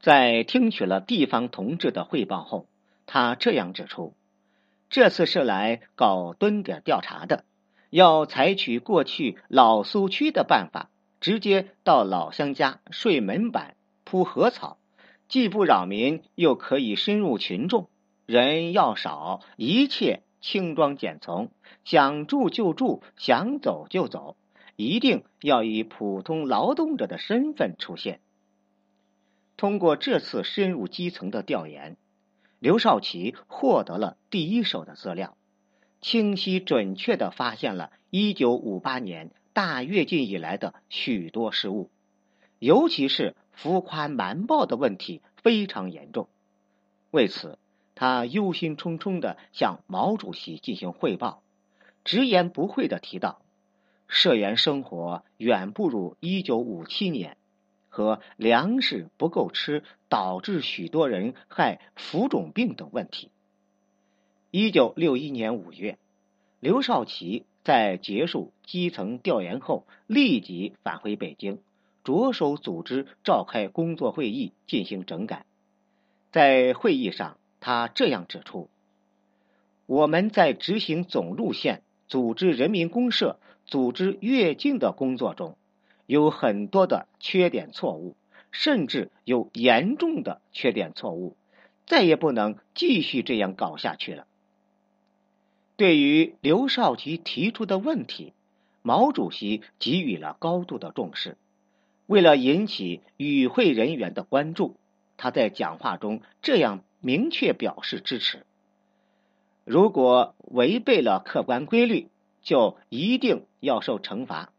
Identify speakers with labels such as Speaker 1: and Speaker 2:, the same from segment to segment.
Speaker 1: 在听取了地方同志的汇报后，他这样指出：这次是来搞蹲点调查的，要采取过去老苏区的办法，直接到老乡家睡门板、铺禾草，既不扰民，又可以深入群众。人要少，一切轻装简从，想住就住，想走就走，一定要以普通劳动者的身份出现。通过这次深入基层的调研，刘少奇获得了第一手的资料，清晰准确的发现了1958年大跃进以来的许多失误，尤其是浮夸瞒报的问题非常严重。为此，他忧心忡忡的向毛主席进行汇报，直言不讳的提到，社员生活远不如1957年，和粮食不够吃导致许多人害浮肿病等问题。1961年5月，刘少奇在结束基层调研后，立即返回北京，着手组织召开工作会议进行整改。在会议上，他这样指出：“我们在执行总路线、组织人民公社、组织跃进的工作中，有很多的缺点错误，甚至有严重的缺点错误，再也不能继续这样搞下去了。”对于刘少奇提出的问题，毛主席给予了高度的重视。为了引起与会人员的关注，他在讲话中这样。明确表示支持。如果违背了客观规律，就一定要受惩罚。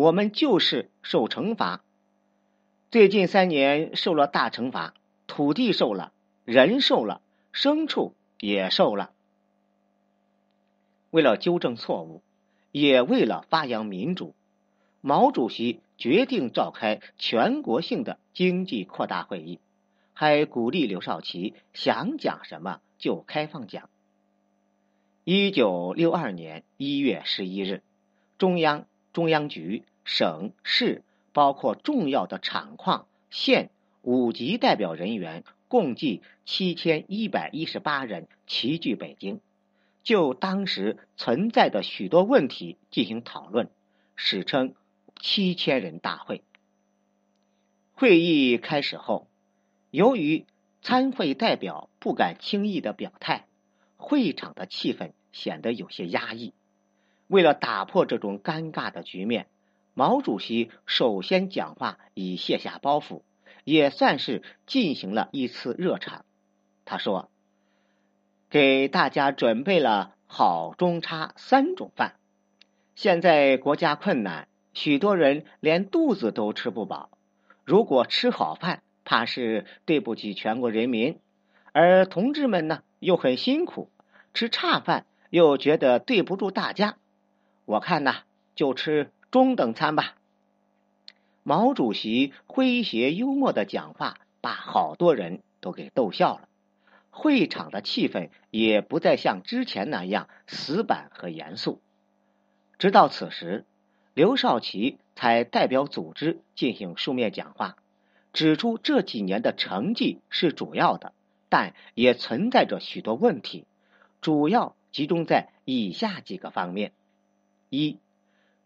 Speaker 1: 我们就是受惩罚。最近三年受了大惩罚，土地受了，人受了，牲畜也受了。为了纠正错误，也为了发扬民主，毛主席决定召开全国性的经济扩大会议。还鼓励刘少奇想讲什么就开放讲。一九六二年一月十一日，中央、中央局、省市，包括重要的厂矿、县、五级代表人员共计七千一百一十八人齐聚北京，就当时存在的许多问题进行讨论，史称“七千人大会”。会议开始后。由于参会代表不敢轻易的表态，会场的气氛显得有些压抑。为了打破这种尴尬的局面，毛主席首先讲话以卸下包袱，也算是进行了一次热场。他说：“给大家准备了好、中、差三种饭。现在国家困难，许多人连肚子都吃不饱。如果吃好饭，怕是对不起全国人民，而同志们呢又很辛苦，吃差饭又觉得对不住大家。我看呐，就吃中等餐吧。毛主席诙谐幽默的讲话，把好多人都给逗笑了。会场的气氛也不再像之前那样死板和严肃。直到此时，刘少奇才代表组织进行书面讲话。指出这几年的成绩是主要的，但也存在着许多问题，主要集中在以下几个方面：一、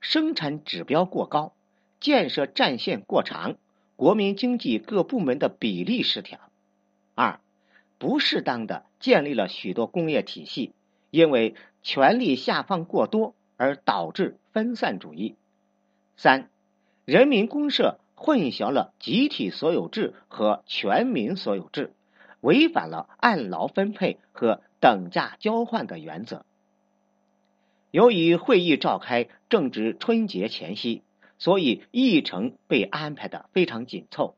Speaker 1: 生产指标过高，建设战线过长，国民经济各部门的比例失调；二、不适当的建立了许多工业体系，因为权力下放过多而导致分散主义；三、人民公社。混淆了集体所有制和全民所有制，违反了按劳分配和等价交换的原则。由于会议召开正值春节前夕，所以议程被安排的非常紧凑，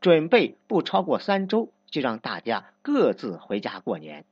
Speaker 1: 准备不超过三周就让大家各自回家过年。